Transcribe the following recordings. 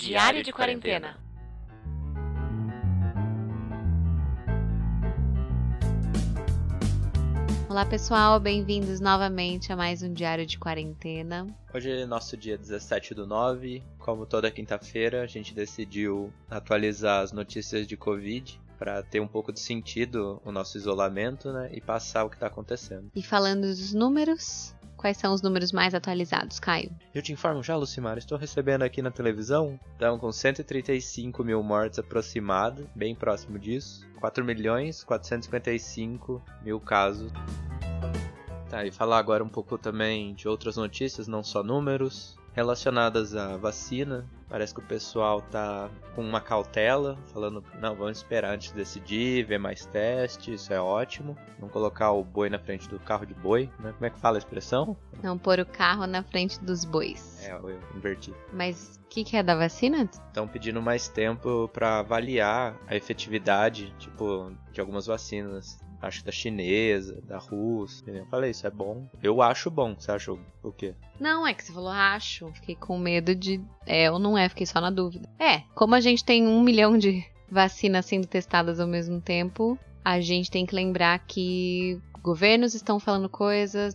Diário de Quarentena. Olá pessoal, bem-vindos novamente a mais um Diário de Quarentena. Hoje é nosso dia 17 do 9. Como toda quinta-feira, a gente decidiu atualizar as notícias de Covid para ter um pouco de sentido o nosso isolamento, né? E passar o que está acontecendo. E falando dos números, quais são os números mais atualizados, Caio? Eu te informo já, Lucimar, estou recebendo aqui na televisão, estão com 135 mil mortes aproximados, bem próximo disso. 4 milhões 455 mil casos. Tá, e falar agora um pouco também de outras notícias, não só números relacionadas à vacina. Parece que o pessoal tá com uma cautela, falando, não, vamos esperar antes de decidir, ver mais testes, isso é ótimo. Não colocar o boi na frente do carro de boi, né? Como é que fala a expressão? Não pôr o carro na frente dos bois. É, eu inverti. Mas o que, que é da vacina? Estão pedindo mais tempo para avaliar a efetividade, tipo, de algumas vacinas acho da chinesa, da russa. Eu falei, isso é bom. Eu acho bom. Você achou o quê? Não, é que você falou acho. Fiquei com medo de. É ou não é, fiquei só na dúvida. É, como a gente tem um milhão de vacinas sendo testadas ao mesmo tempo, a gente tem que lembrar que governos estão falando coisas,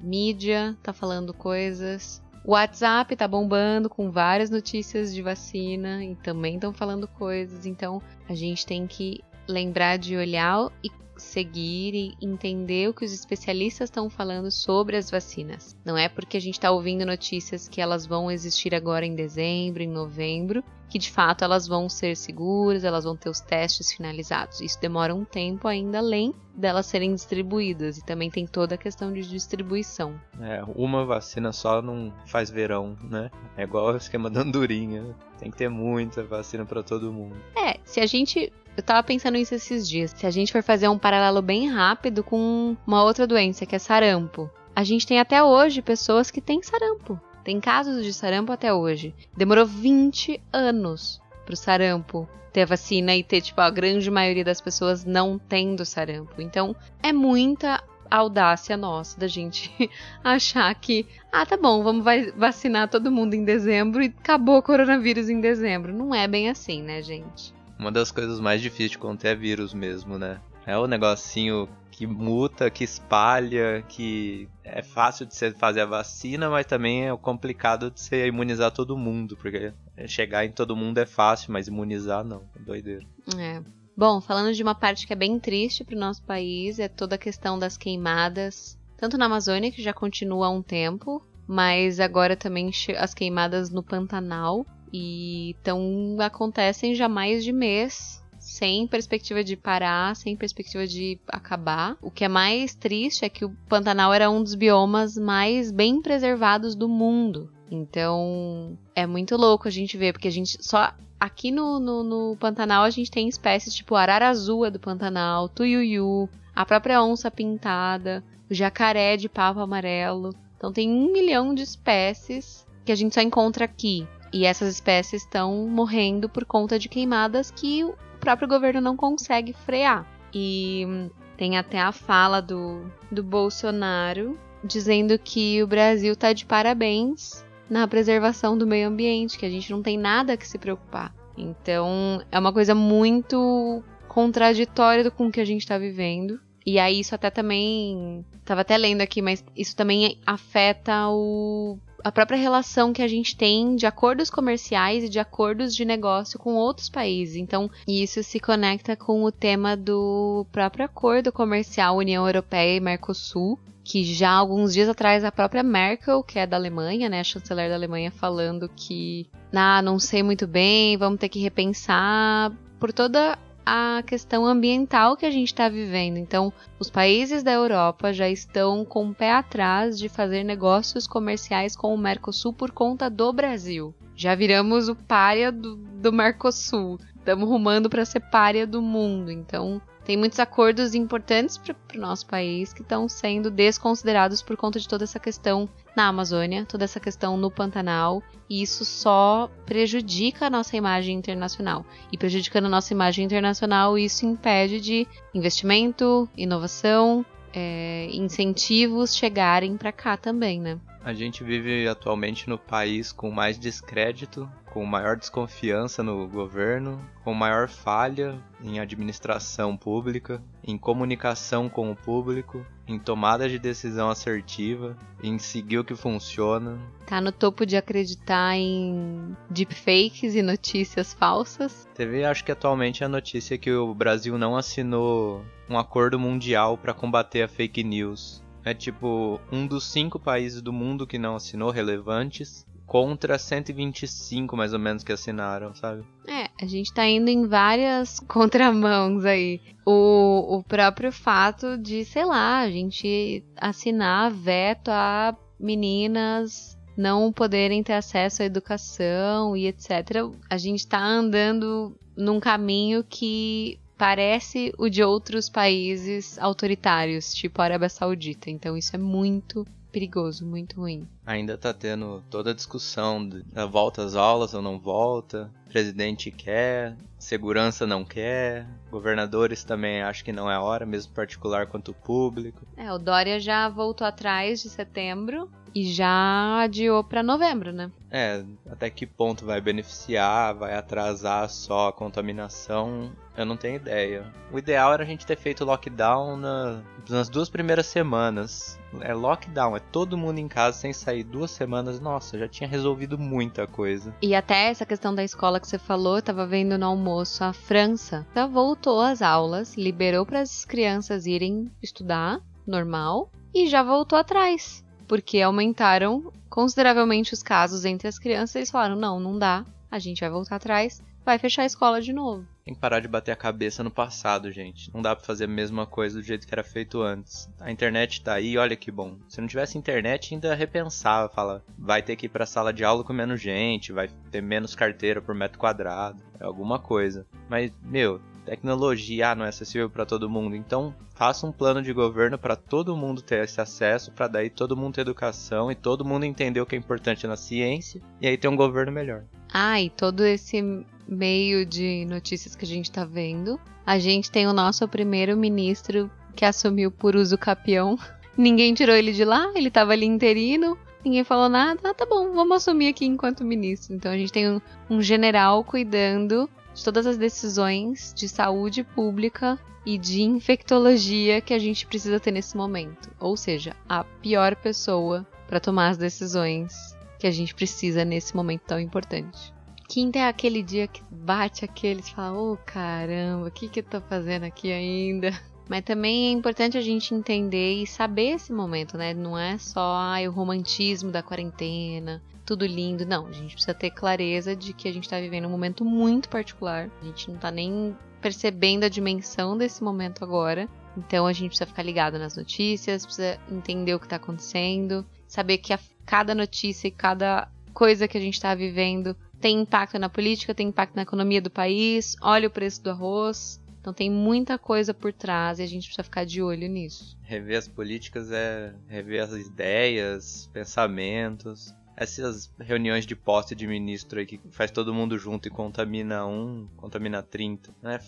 mídia tá falando coisas. O WhatsApp tá bombando com várias notícias de vacina e também estão falando coisas, então a gente tem que lembrar de olhar e seguir e entender o que os especialistas estão falando sobre as vacinas. Não é porque a gente está ouvindo notícias que elas vão existir agora em dezembro, em novembro, que de fato elas vão ser seguras, elas vão ter os testes finalizados. Isso demora um tempo ainda além delas serem distribuídas e também tem toda a questão de distribuição. É, uma vacina só não faz verão, né? É igual o esquema da andorinha. Tem que ter muita vacina para todo mundo. É, se a gente eu tava pensando nisso esses dias. Se a gente for fazer um paralelo bem rápido com uma outra doença, que é sarampo. A gente tem até hoje pessoas que têm sarampo. Tem casos de sarampo até hoje. Demorou 20 anos pro sarampo ter vacina e ter, tipo, a grande maioria das pessoas não tendo sarampo. Então, é muita audácia nossa da gente achar que, ah, tá bom, vamos vacinar todo mundo em dezembro e acabou o coronavírus em dezembro. Não é bem assim, né, gente? Uma das coisas mais difíceis de conter é vírus mesmo, né? É o negocinho que muta, que espalha, que é fácil de você fazer a vacina, mas também é complicado de você imunizar todo mundo, porque chegar em todo mundo é fácil, mas imunizar não, é doideira. É. Bom, falando de uma parte que é bem triste para o nosso país, é toda a questão das queimadas, tanto na Amazônia, que já continua há um tempo, mas agora também as queimadas no Pantanal, e então acontecem já mais de mês, sem perspectiva de parar, sem perspectiva de acabar. O que é mais triste é que o Pantanal era um dos biomas mais bem preservados do mundo. Então é muito louco a gente ver, porque a gente só. Aqui no, no, no Pantanal a gente tem espécies tipo arara azul do Pantanal, tuiuiu, a própria onça pintada, o jacaré de papo amarelo. Então tem um milhão de espécies que a gente só encontra aqui. E essas espécies estão morrendo por conta de queimadas que o próprio governo não consegue frear. E tem até a fala do, do Bolsonaro dizendo que o Brasil está de parabéns na preservação do meio ambiente, que a gente não tem nada que se preocupar. Então é uma coisa muito contraditória com o que a gente está vivendo. E aí isso até também. Tava até lendo aqui, mas isso também afeta o a própria relação que a gente tem de acordos comerciais e de acordos de negócio com outros países. Então, isso se conecta com o tema do próprio acordo comercial União Europeia e Mercosul, que já alguns dias atrás a própria Merkel, que é da Alemanha, né, chanceler da Alemanha, falando que, ah, não sei muito bem, vamos ter que repensar por toda a questão ambiental que a gente está vivendo. Então, os países da Europa já estão com o pé atrás de fazer negócios comerciais com o Mercosul por conta do Brasil. Já viramos o párea do, do Mercosul. Estamos rumando para ser párea do mundo. Então, tem muitos acordos importantes para o nosso país que estão sendo desconsiderados por conta de toda essa questão na Amazônia, toda essa questão no Pantanal, e isso só prejudica a nossa imagem internacional. E prejudicando a nossa imagem internacional, isso impede de investimento, inovação, é, incentivos chegarem para cá também, né? A gente vive atualmente no país com mais descrédito, com maior desconfiança no governo, com maior falha em administração pública, em comunicação com o público, em tomada de decisão assertiva, em seguir o que funciona. Tá no topo de acreditar em deepfakes e notícias falsas. Teve, acho que atualmente a notícia que o Brasil não assinou um acordo mundial para combater a fake news. É tipo um dos cinco países do mundo que não assinou relevantes contra 125 mais ou menos que assinaram, sabe? É, a gente tá indo em várias contramãos aí. O, o próprio fato de, sei lá, a gente assinar veto a meninas não poderem ter acesso à educação e etc. A gente tá andando num caminho que parece o de outros países autoritários, tipo a Arábia Saudita. Então isso é muito perigoso, muito ruim. Ainda tá tendo toda a discussão da volta às aulas ou não volta, presidente quer, segurança não quer, governadores também acho que não é a hora, mesmo particular quanto público. É, o Dória já voltou atrás de setembro e já adiou para novembro, né? É, até que ponto vai beneficiar, vai atrasar só a contaminação, eu não tenho ideia. O ideal era a gente ter feito lockdown na, nas duas primeiras semanas. É lockdown, é todo mundo em casa sem sair duas semanas. Nossa, já tinha resolvido muita coisa. E até essa questão da escola que você falou, eu tava vendo no almoço, a França já voltou às aulas, liberou para as crianças irem estudar normal e já voltou atrás, porque aumentaram consideravelmente os casos entre as crianças. Eles falaram: não, não dá, a gente vai voltar atrás, vai fechar a escola de novo. Tem que parar de bater a cabeça no passado, gente. Não dá pra fazer a mesma coisa do jeito que era feito antes. A internet tá aí, olha que bom. Se não tivesse internet, ainda repensava, fala, vai ter que ir pra sala de aula com menos gente, vai ter menos carteira por metro quadrado, é alguma coisa. Mas, meu, tecnologia ah, não é acessível para todo mundo. Então, faça um plano de governo para todo mundo ter esse acesso, para daí todo mundo ter educação e todo mundo entender o que é importante na ciência e aí ter um governo melhor. Ah, e todo esse meio de notícias que a gente tá vendo, a gente tem o nosso primeiro ministro que assumiu por uso capião. Ninguém tirou ele de lá, ele tava ali interino, ninguém falou nada. Ah, tá bom, vamos assumir aqui enquanto ministro. Então a gente tem um, um general cuidando de todas as decisões de saúde pública e de infectologia que a gente precisa ter nesse momento. Ou seja, a pior pessoa para tomar as decisões que a gente precisa nesse momento tão importante. Quinta é aquele dia que bate aqueles fala, ô oh, caramba, o que, que eu tô fazendo aqui ainda? Mas também é importante a gente entender e saber esse momento, né? Não é só ah, o romantismo da quarentena, tudo lindo. Não, a gente precisa ter clareza de que a gente tá vivendo um momento muito particular. A gente não tá nem percebendo a dimensão desse momento agora. Então a gente precisa ficar ligado nas notícias, precisa entender o que tá acontecendo, saber que a cada notícia e cada coisa que a gente está vivendo tem impacto na política, tem impacto na economia do país. Olha o preço do arroz. Então tem muita coisa por trás e a gente precisa ficar de olho nisso. Rever as políticas é rever as ideias, pensamentos. Essas reuniões de posse de ministro aí que faz todo mundo junto e contamina um, contamina 30. É,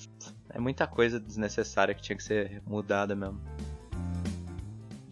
é muita coisa desnecessária que tinha que ser mudada mesmo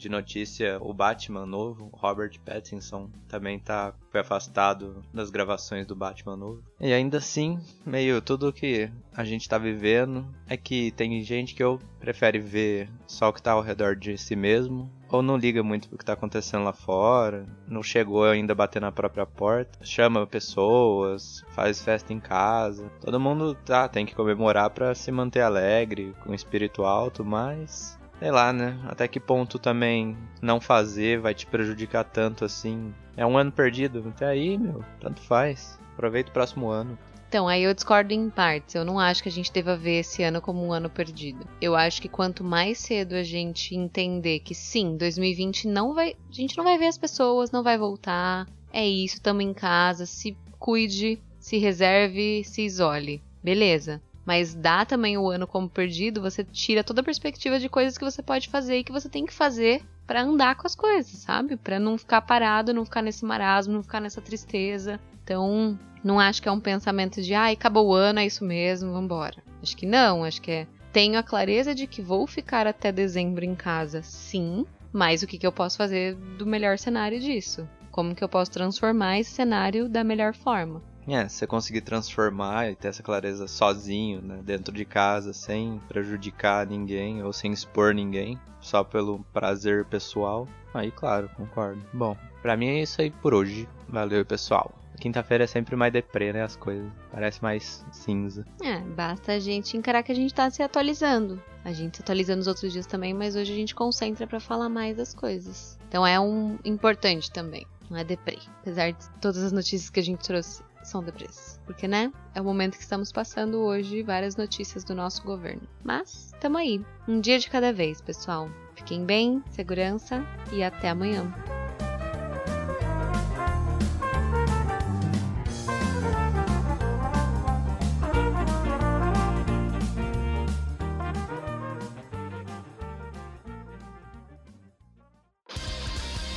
de notícia, o Batman novo, Robert Pattinson, também tá foi afastado das gravações do Batman novo. E ainda assim, meio tudo que a gente tá vivendo é que tem gente que eu prefere ver só o que tá ao redor de si mesmo, ou não liga muito pro que tá acontecendo lá fora, não chegou ainda a bater na própria porta, chama pessoas, faz festa em casa. Todo mundo tá, tem que comemorar para se manter alegre, com espírito alto, mas sei lá, né? Até que ponto também não fazer vai te prejudicar tanto assim. É um ano perdido. Até aí, meu, tanto faz. Aproveita o próximo ano. Então, aí eu discordo em partes. Eu não acho que a gente deva ver esse ano como um ano perdido. Eu acho que quanto mais cedo a gente entender que sim, 2020 não vai. A gente não vai ver as pessoas, não vai voltar. É isso, estamos em casa, se cuide, se reserve, se isole. Beleza mas dá também o ano como perdido, você tira toda a perspectiva de coisas que você pode fazer e que você tem que fazer para andar com as coisas, sabe? Para não ficar parado, não ficar nesse marasmo, não ficar nessa tristeza. Então, não acho que é um pensamento de, ai, acabou o ano, é isso mesmo, vambora. Acho que não, acho que é tenho a clareza de que vou ficar até dezembro em casa, sim, Mas o que, que eu posso fazer do melhor cenário disso? Como que eu posso transformar esse cenário da melhor forma? É, você conseguir transformar e ter essa clareza sozinho, né, dentro de casa, sem prejudicar ninguém ou sem expor ninguém, só pelo prazer pessoal. Aí, claro, concordo. Bom, pra mim é isso aí por hoje. Valeu, pessoal. Quinta-feira é sempre mais deprê, né? As coisas. Parece mais cinza. É, basta a gente encarar que a gente tá se atualizando. A gente se atualiza nos outros dias também, mas hoje a gente concentra para falar mais das coisas. Então é um importante também. Não é deprê. Apesar de todas as notícias que a gente trouxe são deprês. Porque, né? É o momento que estamos passando hoje, várias notícias do nosso governo. Mas, tamo aí. Um dia de cada vez, pessoal. Fiquem bem, segurança e até amanhã.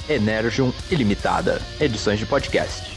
Energium Ilimitada, edições de podcast.